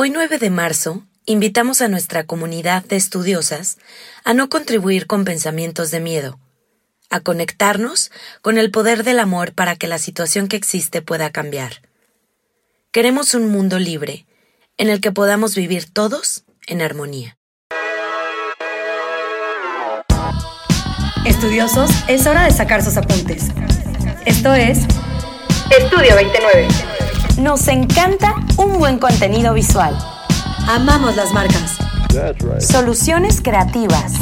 Hoy 9 de marzo, invitamos a nuestra comunidad de estudiosas a no contribuir con pensamientos de miedo, a conectarnos con el poder del amor para que la situación que existe pueda cambiar. Queremos un mundo libre, en el que podamos vivir todos en armonía. Estudiosos, es hora de sacar sus apuntes. Esto es Estudio 29. Nos encanta un buen contenido visual. Amamos las marcas. Soluciones creativas.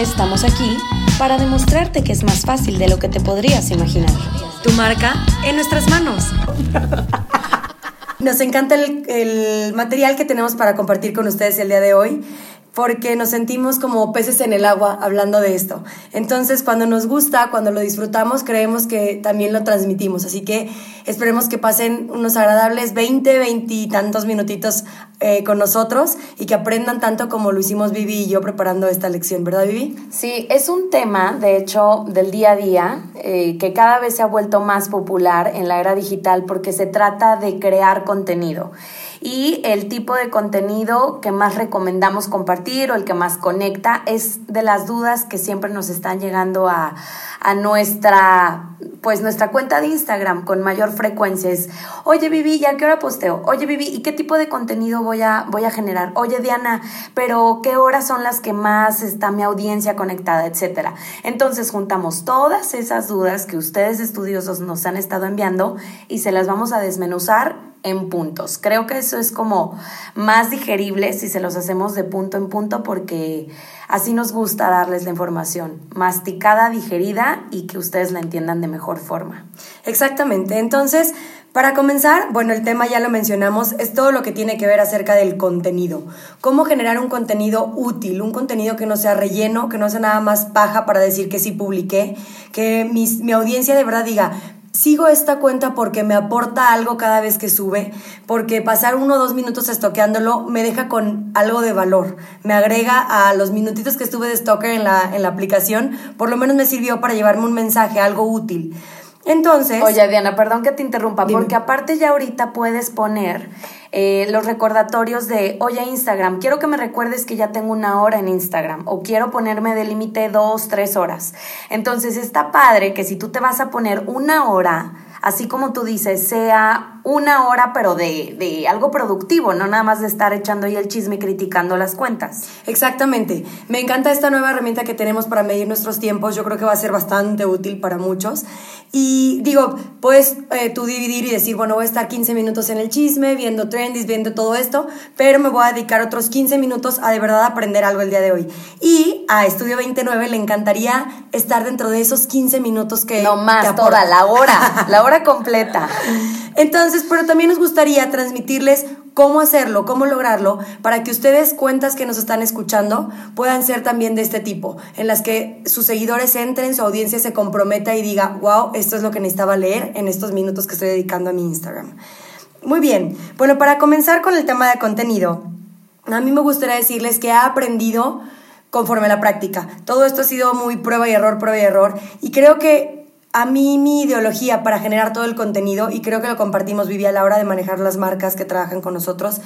Estamos aquí para demostrarte que es más fácil de lo que te podrías imaginar. Tu marca en nuestras manos. Nos encanta el, el, material que tenemos para compartir con ustedes el día de hoy porque nos sentimos como peces en el agua hablando de esto. Entonces, cuando nos gusta, cuando lo disfrutamos, creemos que también lo transmitimos. Así que esperemos que pasen unos agradables 20, 20 y tantos minutitos eh, con nosotros y que aprendan tanto como lo hicimos Vivi y yo preparando esta lección, ¿verdad, Vivi? Sí, es un tema, de hecho, del día a día, eh, que cada vez se ha vuelto más popular en la era digital porque se trata de crear contenido y el tipo de contenido que más recomendamos compartir o el que más conecta es de las dudas que siempre nos están llegando a, a nuestra pues nuestra cuenta de Instagram con mayor frecuencia es, oye Vivi, ¿ya qué hora posteo? Oye Vivi, ¿y qué tipo de contenido voy a, voy a generar? Oye Diana, pero ¿qué horas son las que más está mi audiencia conectada, etcétera? Entonces juntamos todas esas dudas que ustedes estudiosos nos han estado enviando y se las vamos a desmenuzar en puntos. Creo que eso es como más digerible si se los hacemos de punto en punto porque así nos gusta darles la información masticada, digerida y que ustedes la entiendan de mejor forma. Exactamente. Entonces, para comenzar, bueno, el tema ya lo mencionamos, es todo lo que tiene que ver acerca del contenido. Cómo generar un contenido útil, un contenido que no sea relleno, que no sea nada más paja para decir que sí publiqué, que mi audiencia de verdad diga, sigo esta cuenta porque me aporta algo cada vez que sube, porque pasar uno o dos minutos estoqueándolo me deja con algo de valor, me agrega a los minutitos que estuve de stalker en la, en la aplicación, por lo menos me sirvió para llevarme un mensaje, algo útil. Entonces. Oye, Diana, perdón que te interrumpa, porque aparte ya ahorita puedes poner eh, los recordatorios de, oye, Instagram, quiero que me recuerdes que ya tengo una hora en Instagram, o quiero ponerme de límite dos, tres horas. Entonces está padre que si tú te vas a poner una hora, así como tú dices, sea una hora, pero de, de, algo productivo, no nada más de estar echando ahí el chisme y criticando las cuentas. Exactamente. Me encanta esta nueva herramienta que tenemos para medir nuestros tiempos. Yo creo que va a ser bastante útil para muchos. Y digo, puedes eh, tú dividir y decir, bueno, voy a estar 15 minutos en el chisme, viendo trendings, viendo todo esto, pero me voy a dedicar otros 15 minutos a de verdad aprender algo el día de hoy. Y a Estudio 29 le encantaría estar dentro de esos 15 minutos que... No más, toda la hora, la hora completa. Entonces, pero también nos gustaría transmitirles cómo hacerlo, cómo lograrlo, para que ustedes, cuentas que nos están escuchando, puedan ser también de este tipo, en las que sus seguidores entren, su audiencia se comprometa y diga, wow, esto es lo que necesitaba leer en estos minutos que estoy dedicando a mi Instagram. Muy bien, bueno, para comenzar con el tema de contenido, a mí me gustaría decirles que he aprendido conforme a la práctica. Todo esto ha sido muy prueba y error, prueba y error, y creo que a mí mi ideología para generar todo el contenido, y creo que lo compartimos, Vivi, a la hora de manejar las marcas que trabajan con nosotros,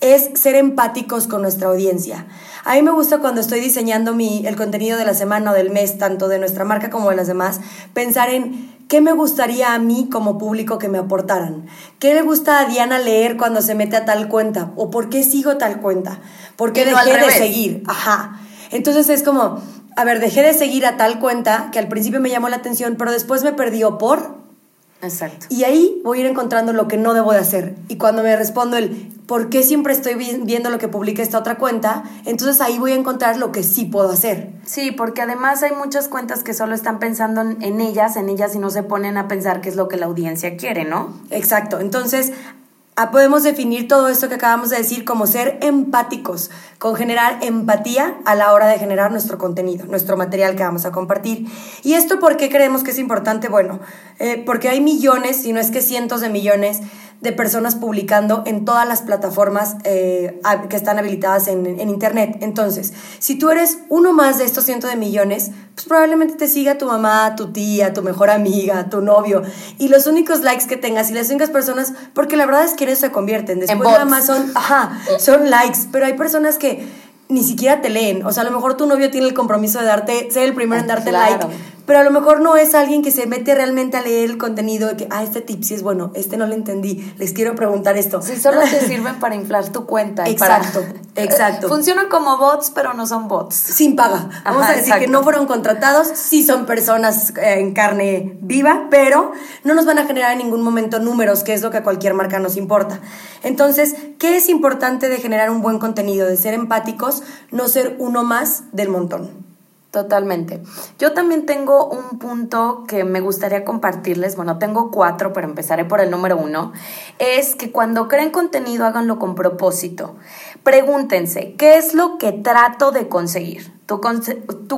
es ser empáticos con nuestra audiencia. A mí me gusta cuando estoy diseñando mi, el contenido de la semana o del mes, tanto de nuestra marca como de las demás, pensar en qué me gustaría a mí como público que me aportaran. ¿Qué le gusta a Diana leer cuando se mete a tal cuenta? ¿O por qué sigo tal cuenta? ¿Por qué dejé de seguir? Ajá. Entonces es como, a ver, dejé de seguir a tal cuenta que al principio me llamó la atención, pero después me perdió por... Exacto. Y ahí voy a ir encontrando lo que no debo de hacer. Y cuando me respondo el por qué siempre estoy viendo lo que publica esta otra cuenta, entonces ahí voy a encontrar lo que sí puedo hacer. Sí, porque además hay muchas cuentas que solo están pensando en ellas, en ellas y no se ponen a pensar qué es lo que la audiencia quiere, ¿no? Exacto. Entonces, podemos definir todo esto que acabamos de decir como ser empáticos, con generar empatía a la hora de generar nuestro contenido, nuestro material que vamos a compartir. ¿Y esto por qué creemos que es importante? Bueno, eh, porque hay millones, si no es que cientos de millones, de personas publicando en todas las plataformas eh, que están habilitadas en, en, Internet. Entonces, si tú eres uno más de estos cientos de millones, pues probablemente te siga tu mamá, tu tía, tu mejor amiga, tu novio. Y los únicos likes que tengas y las únicas personas, porque la verdad es que se convierten. Después nada más son, ajá, son likes, pero hay personas que ni siquiera te leen. O sea, a lo mejor tu novio tiene el compromiso de darte, ser el primero en ah, darte like, pero a lo mejor no es alguien que se mete realmente a leer el contenido de que, ah, este tip sí es bueno, este no lo entendí, les quiero preguntar esto. Sí, solo te sirven para inflar tu cuenta. exacto, exacto. Funcionan como bots, pero no son bots. Sin paga. Vamos a decir que no fueron contratados, sí son personas eh, en carne viva, pero no nos van a generar en ningún momento números, que es lo que a cualquier marca nos importa. Entonces, ¿qué es importante de generar un buen contenido? De ser empáticos, no ser uno más del montón. Totalmente. Yo también tengo un punto que me gustaría compartirles. Bueno, tengo cuatro, pero empezaré por el número uno. Es que cuando creen contenido háganlo con propósito. Pregúntense, ¿qué es lo que trato de conseguir? Tu,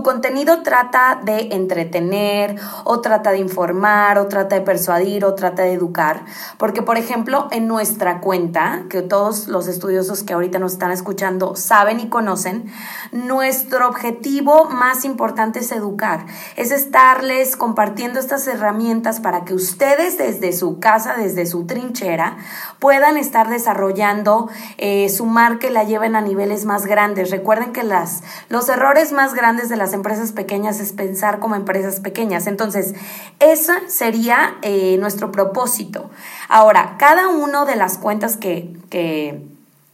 contenido trata de entretener o trata de informar o trata de persuadir o trata de educar. Porque, por ejemplo, en nuestra cuenta, que todos los estudiosos que ahorita nos están escuchando saben y conocen, nuestro objetivo más importante es educar. Es estarles compartiendo estas herramientas para que ustedes desde su casa, desde su trinchera, puedan estar desarrollando eh, su marca y la lleven a niveles más grandes. Recuerden que las, los errores más grandes de las empresas pequeñas es pensar como empresas pequeñas. Entonces, ese sería eh, nuestro propósito. Ahora, cada uno de las cuentas que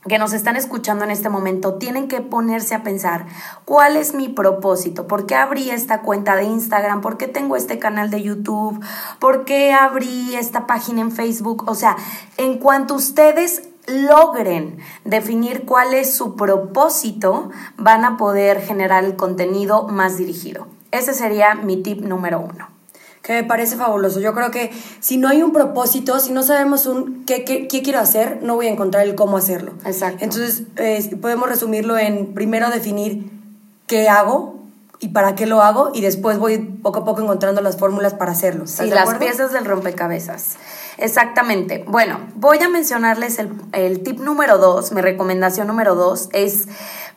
que nos están escuchando en este momento tienen que ponerse a pensar cuál es mi propósito, por qué abrí esta cuenta de Instagram, por qué tengo este canal de YouTube, por qué abrí esta página en Facebook. O sea, en cuanto ustedes logren definir cuál es su propósito, van a poder generar el contenido más dirigido. Ese sería mi tip número uno. Que me parece fabuloso. Yo creo que si no hay un propósito, si no sabemos un qué, qué, quiero hacer, no voy a encontrar el cómo hacerlo. Exacto. Entonces, podemos resumirlo en primero definir qué hago, y para qué lo hago y después voy poco a poco encontrando las fórmulas para hacerlo. Sí, las piezas del rompecabezas. Exactamente. Bueno, voy a mencionarles el, el tip número dos, mi recomendación número dos es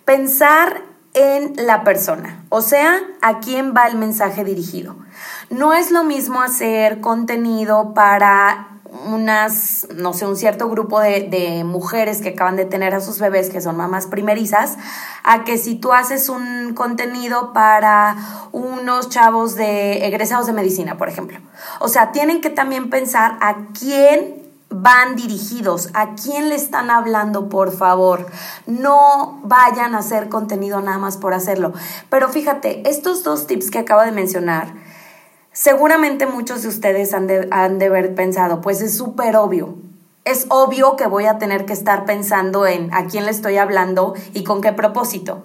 pensar en la persona, o sea, a quién va el mensaje dirigido. No es lo mismo hacer contenido para unas, no sé, un cierto grupo de, de, mujeres que acaban de tener a sus bebés, que son mamás primerizas, a que si tú haces un contenido para unos chavos de egresados de medicina, por ejemplo. O sea, tienen que también pensar a quién van dirigidos, a quién le están hablando, por favor. No vayan a hacer contenido nada más por hacerlo. Pero fíjate, estos dos tips que acabo de mencionar, Seguramente muchos de ustedes han de, haber pensado, pues es súper obvio. Es obvio que voy a tener que estar pensando en a quién le estoy hablando y con qué propósito.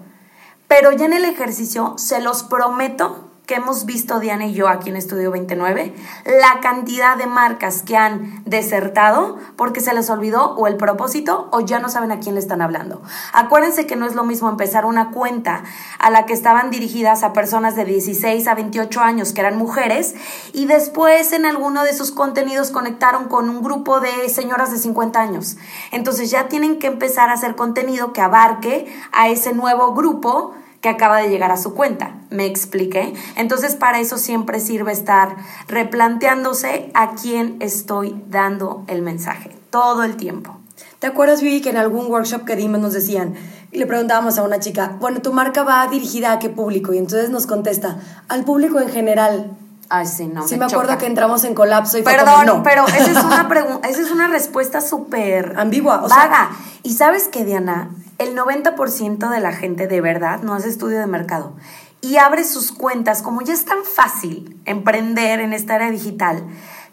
Pero ya en el ejercicio, se los prometo que hemos visto Diana y yo aquí en Estudio 29, la cantidad de marcas que han desertado porque se les olvidó o el propósito o ya no saben a quién le están hablando. Acuérdense que no es lo mismo empezar una cuenta a la que estaban dirigidas a personas de 16 a 28 años que eran mujeres y después en alguno de sus contenidos conectaron con un grupo de señoras de 50 años. Entonces ya tienen que empezar a hacer contenido que abarque a ese nuevo grupo que acaba de llegar a su cuenta. ¿Me expliqué? Entonces para eso siempre sirve estar replanteándose a quién estoy dando el mensaje todo el tiempo. ¿Te acuerdas, Vivi, que en algún workshop que dimos nos decían, y le preguntábamos a una chica, bueno, tu marca va dirigida a qué público? Y entonces nos contesta, al público en general. Ay, sí, no. Sí, me, acuerdo que entramos en colapso y Perdón, no. pero esa es una, esa es una respuesta súper ambigua. O vaga. y sabes qué, Diana, el 90% de la gente de verdad no hace estudio de mercado y abre sus cuentas, como ya es tan fácil emprender en esta era digital,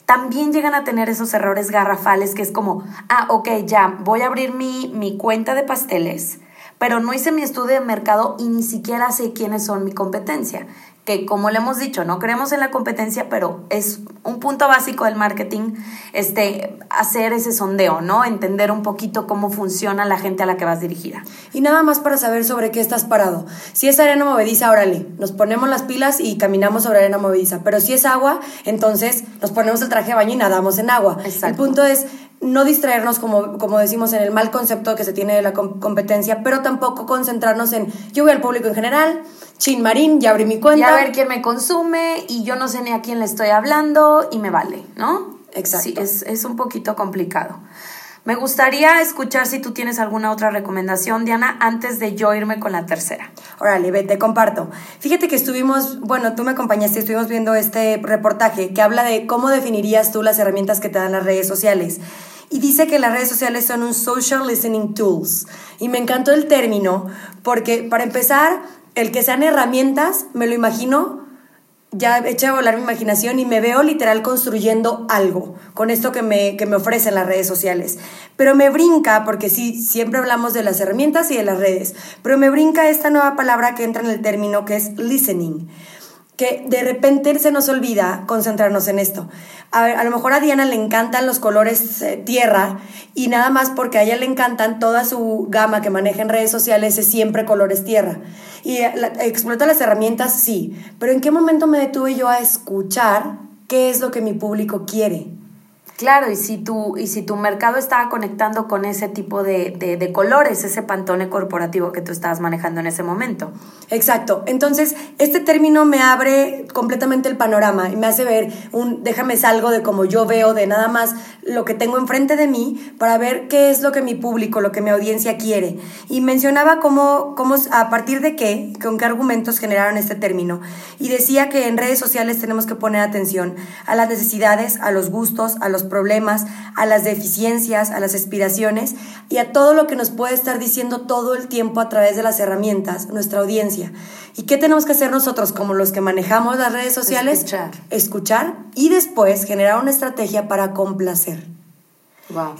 también llegan a tener esos errores garrafales que es como, ah, ok, ya, voy a abrir mi, mi cuenta de pasteles, pero no hice mi estudio de mercado y ni siquiera sé quiénes son mi competencia que como le hemos dicho, no creemos en la competencia, pero es un punto básico del marketing, este, hacer ese sondeo, ¿no? Entender un poquito cómo funciona la gente a la que vas dirigida. Y nada más para saber sobre qué estás parado. Si es arena movediza, órale, nos ponemos las pilas y caminamos sobre arena movediza. Pero si es agua, entonces nos ponemos el traje de baño y nadamos en agua. El punto es no distraernos, como, como decimos, en el mal concepto que se tiene de la competencia, pero tampoco concentrarnos en yo voy al público en general, chin marín, ya abrí mi cuenta. Y a ver quién me consume y yo no sé ni a quién le estoy hablando y me vale, ¿no? Exacto. Sí, es, es un poquito complicado. Me gustaría escuchar si tú tienes alguna otra recomendación, Diana, antes de yo irme con la tercera. Órale, ve, te comparto. Fíjate que estuvimos, bueno, tú me acompañaste, estuvimos viendo este reportaje que habla de cómo definirías tú las herramientas que te dan las redes sociales. Y dice que las redes sociales son un social listening tools. Y me encantó el término porque, para empezar, el que sean herramientas, me lo imagino ya eché a volar mi imaginación y me veo literal construyendo algo con esto que me, que me ofrecen las redes sociales. Pero me brinca, porque sí, siempre hablamos de las herramientas y de las redes, pero me brinca esta nueva palabra que entra en el término que es listening que de repente se nos olvida concentrarnos en esto. A, lo mejor a Diana le encantan los colores eh, tierra y nada más porque a ella le encantan toda su gama que maneja en redes sociales es siempre colores tierra. Y eh, explota las herramientas, sí, pero ¿en qué momento me detuve yo a escuchar qué es lo que mi público quiere? Claro, y si tu, y si tu mercado estaba conectando con ese tipo de, de, colores, ese pantone corporativo que tú estabas manejando en ese momento. Exacto. Entonces, este término me abre completamente el panorama y me hace ver un déjame salgo de como yo veo, de nada más lo que tengo enfrente de mí para ver qué es lo que mi público, lo que mi audiencia quiere. Y mencionaba cómo, cómo a partir de qué, con qué argumentos generaron este término. Y decía que en redes sociales tenemos que poner atención a las necesidades, a los gustos, a los problemas, a las deficiencias, a las aspiraciones y a todo lo que nos puede estar diciendo todo el tiempo a través de las herramientas nuestra audiencia. ¿Y qué tenemos que hacer nosotros como los que manejamos las redes sociales? Escuchar. Escuchar y después generar una estrategia para complacer.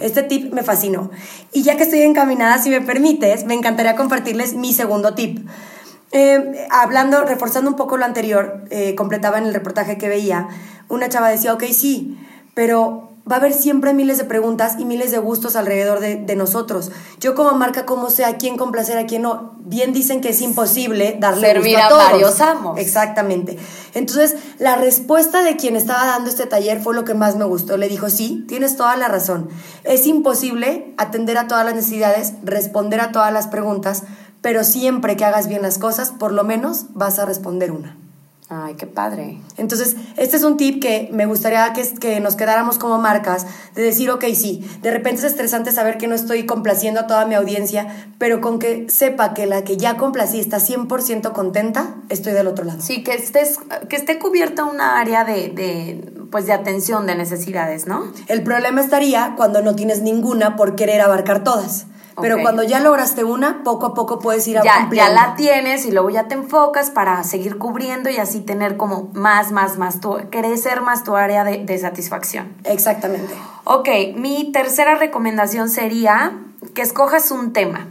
Este tip me fascinó. Y ya que estoy encaminada, si me permites, me encantaría compartirles mi segundo tip. Eh, hablando, reforzando un poco lo anterior, eh, completaba en el reportaje que veía, una chava decía, ok, sí, pero va a haber siempre miles de preguntas y miles de gustos alrededor de, nosotros. Yo como marca, ¿cómo sé a quién complacer, a quién no? Bien dicen que es imposible darle Servir gusto a, todos. varios amos. Exactamente. Entonces, la respuesta de quien estaba dando este taller fue lo que más me gustó. Le dijo, sí, tienes toda la razón. Es imposible atender a todas las necesidades, responder a todas las preguntas, pero siempre que hagas bien las cosas, por lo menos vas a responder una. Ay, qué padre. Entonces, este es un tip que me gustaría que, que nos quedáramos como marcas, de decir, ok, sí, de repente es estresante saber que no estoy complaciendo a toda mi audiencia, pero con que sepa que la que ya complací está 100% contenta, estoy del otro lado. Sí, que, estés, que esté cubierta una área de, de, pues de atención, de necesidades, ¿no? El problema estaría cuando no tienes ninguna por querer abarcar todas. Pero cuando ya lograste una, poco a poco puedes ir a ya, Ya la tienes y luego ya te enfocas para seguir cubriendo y así tener como más, más, más, tu, crecer más tu área de, de satisfacción. Exactamente. Ok, mi tercera recomendación sería que escojas un tema.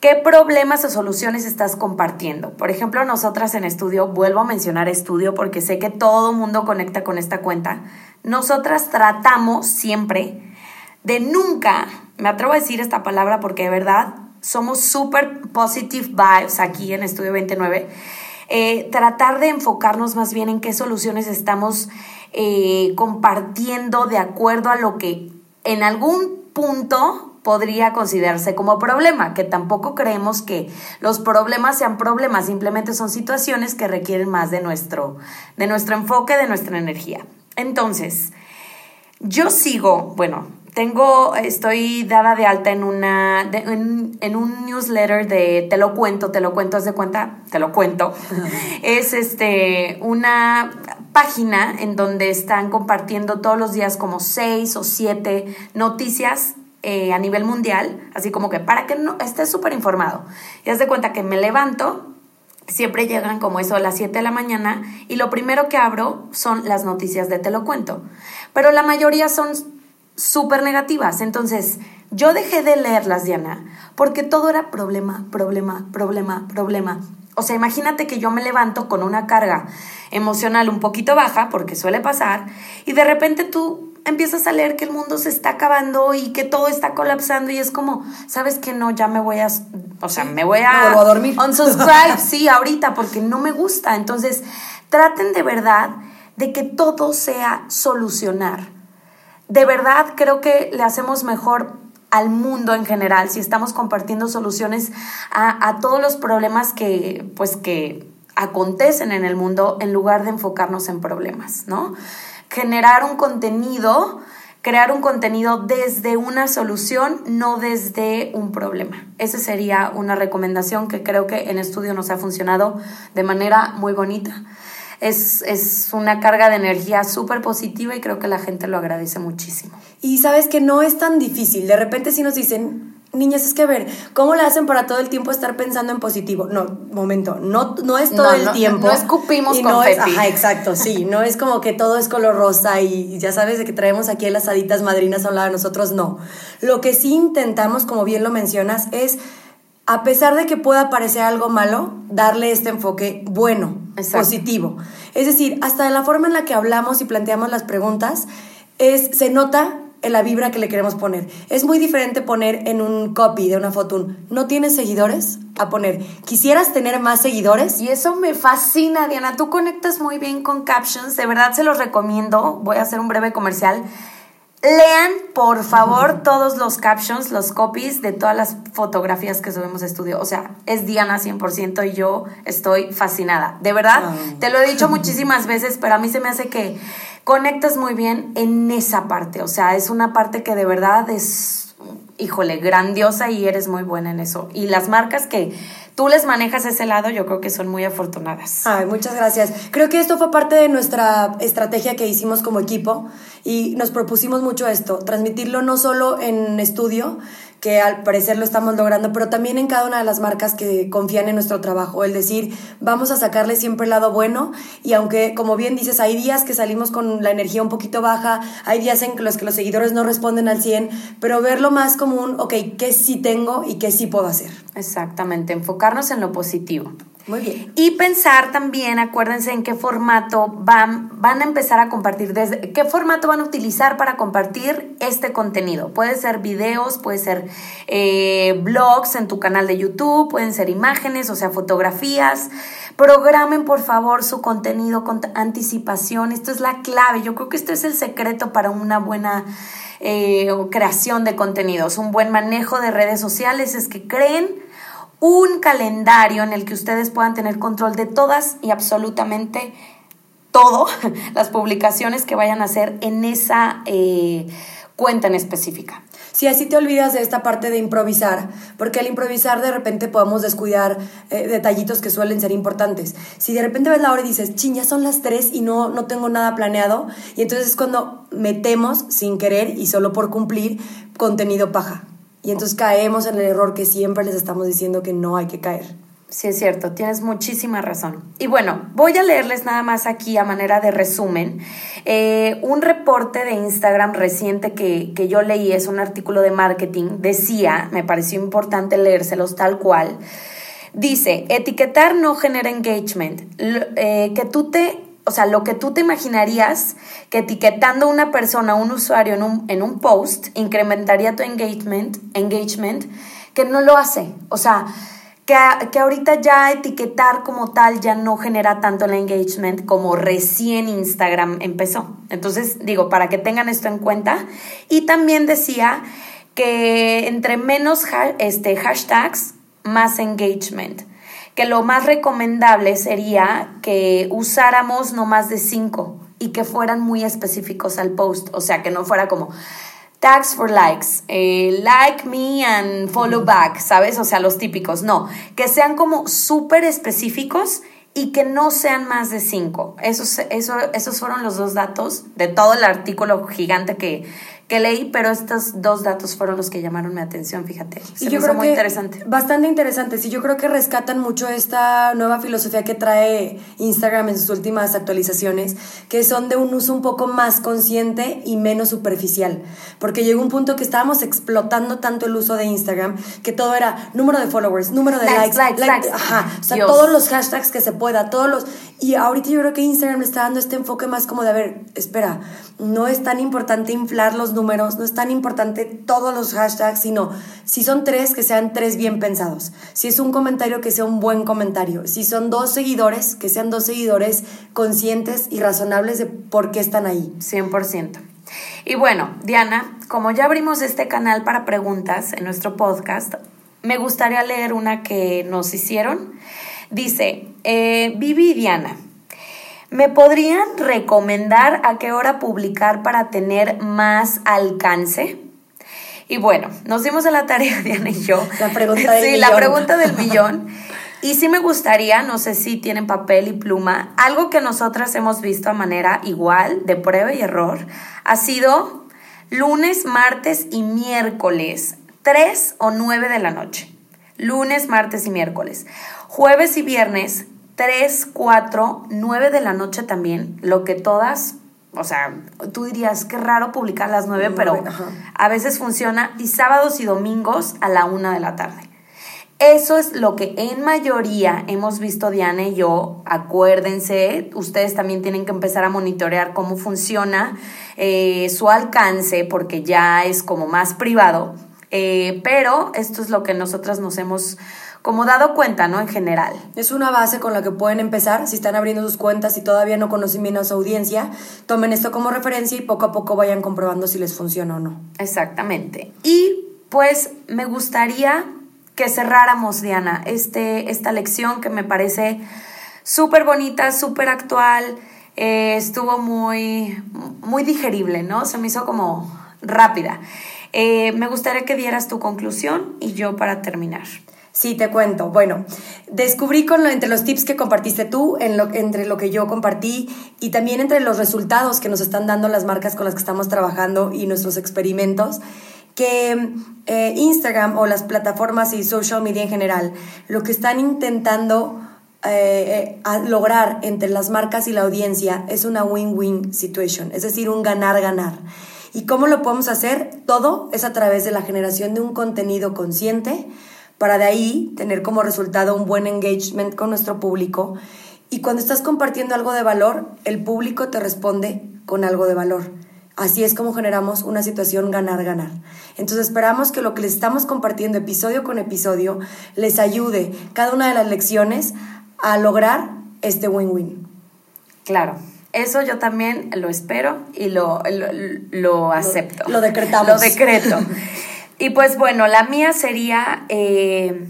¿Qué problemas o soluciones estás compartiendo? Por ejemplo, nosotras en estudio, vuelvo a mencionar estudio porque sé que todo mundo conecta con esta cuenta. Nosotras tratamos siempre de nunca, me atrevo a decir esta palabra porque de verdad somos súper positive vibes aquí en Estudio 29, eh, tratar de enfocarnos más bien en qué soluciones estamos eh, compartiendo de acuerdo a lo que en algún punto podría considerarse como problema, que tampoco creemos que los problemas sean problemas, simplemente son situaciones que requieren más de nuestro, de nuestro enfoque, de nuestra energía. Entonces, yo sigo, bueno, tengo, estoy dada de alta en una, en, un newsletter de Te lo cuento, te lo cuento, haz de cuenta, te lo cuento. es este, una página en donde están compartiendo todos los días como seis o siete noticias eh, a nivel mundial, así como que para que no estés súper informado. Y haz de cuenta que me levanto, siempre llegan como eso a las 7 de la mañana y lo primero que abro son las noticias de Te lo cuento. Pero la mayoría son súper negativas. Entonces, yo dejé de leerlas, Diana, porque todo era problema, problema, problema, problema. O sea, imagínate que yo me levanto con una carga emocional un poquito baja, porque suele pasar, y de repente tú empiezas a leer que el mundo se está acabando y que todo está colapsando y es como, ¿sabes que no? Ya me voy a, o sea, me voy a... a dormir. Unsubscribe, sí, ahorita, porque no me gusta. Entonces, traten de verdad de que todo sea solucionar de verdad creo que le hacemos mejor al mundo en general si estamos compartiendo soluciones a, a todos los problemas que, pues, que acontecen en el mundo en lugar de enfocarnos en problemas, ¿no? Generar un contenido crear un contenido desde una solución, no desde un problema. Esa sería una recomendación que creo que en estudio nos ha funcionado de manera muy bonita. Es, es una carga de energía súper positiva y creo que la gente lo agradece muchísimo. Y sabes que no es tan difícil. De repente si nos dicen, Niñas, es que a ver, ¿cómo le hacen para todo el tiempo estar pensando en positivo? No, momento, no, no es todo el tiempo. No escupimos y con no es, Ajá, exacto, sí. No es como que todo es color rosa y ya sabes de que traemos aquí las haditas madrinas a hablar de nosotros, no. Lo que sí intentamos, como bien lo mencionas, es, a pesar de que pueda parecer algo malo, darle este enfoque bueno, positivo. Es decir, hasta la forma en la que hablamos y planteamos las preguntas, es, se nota en la vibra que le queremos poner. Es muy diferente poner en un copy de una foto un no tienes seguidores a poner quisieras tener más seguidores. Y eso me fascina, Diana. Tú conectas muy bien con captions. De verdad se los recomiendo. Voy a hacer un breve comercial. Lean, por favor, todos los captions, los copies de todas las fotografías que subimos a estudio. O sea, es Diana 100% y yo estoy fascinada. De verdad, ah. te lo he dicho muchísimas veces, pero a mí se me hace que conectas muy bien en esa parte. O sea, es una parte que de verdad es, híjole, grandiosa y eres muy buena en eso. Y las marcas que tú les manejas ese lado, yo creo que son muy afortunadas. Ay, muchas gracias. Creo que esto fue parte de nuestra estrategia que hicimos como equipo y nos propusimos mucho esto, transmitirlo no solo en estudio, que al parecer lo estamos logrando, pero también en cada una de las marcas que confían en nuestro trabajo, el decir, vamos a sacarle siempre el lado bueno y aunque, como bien dices, hay días que salimos con la energía un poquito baja, hay días en los que los seguidores no responden al 100, pero verlo más como un, ok, ¿qué sí tengo y qué sí puedo hacer? Exactamente, enfocarnos en lo positivo. Muy bien. Y pensar también, acuérdense en qué formato van, van a empezar a compartir, desde qué formato van a utilizar para compartir este contenido. Puede ser videos, puede ser eh, blogs en tu canal de YouTube, pueden ser imágenes, o sea, fotografías. Programen por favor su contenido con anticipación. Esto es la clave. Yo creo que esto es el secreto para una buena eh, creación de contenidos. Un buen manejo de redes sociales es que creen un calendario en el que ustedes puedan tener control de todas y absolutamente todo las publicaciones que vayan a hacer en esa eh, cuenta en específica. Si así te olvidas de esta parte de improvisar, porque al improvisar de repente podemos descuidar eh, detallitos que suelen ser importantes. Si de repente ves la hora y dices, ching, ya son las tres y no, no tengo nada planeado, y entonces es cuando metemos sin querer y solo por cumplir contenido paja. Y entonces caemos en el error que siempre les estamos diciendo que no hay que caer. Sí, es cierto, tienes muchísima razón. Y bueno, voy a leerles nada más aquí a manera de resumen eh, un reporte de Instagram reciente que, que, yo leí, es un artículo de marketing, decía, me pareció importante leérselos tal cual, dice, etiquetar no genera engagement, eh, que tú te o sea, lo que tú te imaginarías que etiquetando una persona, un usuario en un, en un post, incrementaría tu engagement, engagement, que no lo hace. O sea, que, que ahorita ya etiquetar como tal ya no genera tanto el engagement como recién Instagram empezó. Entonces, digo, para que tengan esto en cuenta. Y también decía que entre menos este, hashtags, más engagement que lo más recomendable sería que usáramos no más de cinco y que fueran muy específicos al post, o sea, que no fuera como tags for likes, eh, like me and follow back, ¿sabes? O sea, los típicos, no, que sean como súper específicos y que no sean más de cinco. Esos, eso, esos fueron los dos datos de todo el artículo gigante que, que leí, pero estos dos datos fueron los que llamaron mi atención, fíjate. Se y yo creo muy que interesante. Bastante interesante. Sí, yo creo que rescatan mucho esta nueva filosofía que trae Instagram en sus últimas actualizaciones, que son de un uso un poco más consciente y menos superficial. Porque llegó un punto que estábamos explotando tanto el uso de Instagram que todo era número de followers, número de likes, likes, ajá, o sea, todos los hashtags que se pueda, todos los y ahorita yo creo que Instagram está dando este enfoque más como de a ver, espera, no es tan importante inflar los números, no es tan importante todos los hashtags, sino si son tres, que sean tres bien pensados. Si es un comentario, que sea un buen comentario. Si son dos seguidores, que sean dos seguidores conscientes y razonables de por qué están ahí. 100%. Y bueno, Diana, como ya abrimos este canal para preguntas en nuestro podcast, me gustaría leer una que nos hicieron. Dice, eh, Vivi y Diana, ¿me podrían recomendar a qué hora publicar para tener más alcance? Y bueno, nos dimos a la tarea, Diana y yo. La pregunta del sí, la pregunta del millón. Y sí me gustaría, no sé si tienen papel y pluma, algo que nosotras hemos visto a manera igual, de prueba y error, ha sido lunes, martes y miércoles, 3 o 9 de la noche. Lunes, martes y miércoles. Jueves y viernes, 3, 4, 9 de la noche también, lo que todas, o sea, tú dirías, qué raro publicar a las 9, pero Ajá. a veces funciona, y sábados y domingos a la 1 de la tarde. Eso es lo que en mayoría hemos visto Diana y yo. Acuérdense, ustedes también tienen que empezar a monitorear cómo funciona eh, su alcance porque ya es como más privado. Eh, pero esto es lo que nosotras nos hemos como dado cuenta, ¿no? En general. Es una base con la que pueden empezar. Si están abriendo sus cuentas y todavía no conocen bien a su audiencia, tomen esto como referencia y poco a poco vayan comprobando si les funciona o no. Exactamente. Y pues me gustaría que cerráramos, Diana, este, esta lección que me parece súper bonita, súper actual, eh, estuvo muy, muy digerible, ¿no? Se me hizo como rápida. Eh, me gustaría que dieras tu conclusión y yo para terminar. Sí, te cuento. Bueno, descubrí con entre los tips que compartiste tú, en lo, entre lo que yo compartí y también entre los resultados que nos están dando las marcas con las que estamos trabajando y nuestros experimentos, que eh, Instagram o las plataformas y social media en general lo que están intentando eh, eh, lograr entre las marcas y la audiencia es una win-win situation, es decir, un ganar-ganar. ¿Y cómo lo podemos hacer? Todo es a través de la generación de un contenido consciente para de ahí tener como resultado un buen engagement con nuestro público. Y cuando estás compartiendo algo de valor, el público te responde con algo de valor. Así es como generamos una situación ganar-ganar. Entonces esperamos que lo que les estamos compartiendo episodio con episodio les ayude cada una de las lecciones a lograr este win-win. Claro. Eso yo también lo espero y lo, lo, lo acepto. Lo, lo decretamos. Lo decreto. y pues bueno, la mía sería eh,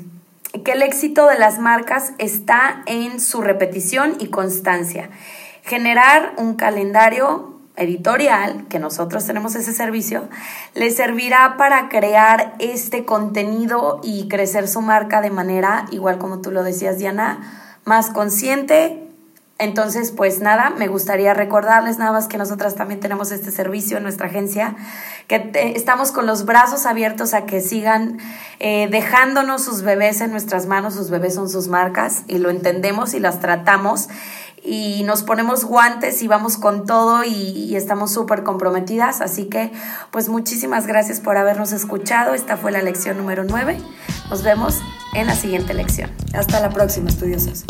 que el éxito de las marcas está en su repetición y constancia. Generar un calendario editorial, que nosotros tenemos ese servicio, les servirá para crear este contenido y crecer su marca de manera, igual como tú lo decías, Diana, más consciente. Entonces, pues nada, me gustaría recordarles nada más que nosotras también tenemos este servicio en nuestra agencia, que estamos con los brazos abiertos a que sigan eh, dejándonos sus bebés en nuestras manos, sus bebés son sus marcas y lo entendemos y las tratamos y nos ponemos guantes y vamos con todo y, y estamos súper comprometidas. Así que, pues muchísimas gracias por habernos escuchado. Esta fue la lección número 9. Nos vemos en la siguiente lección. Hasta la próxima, estudiosos.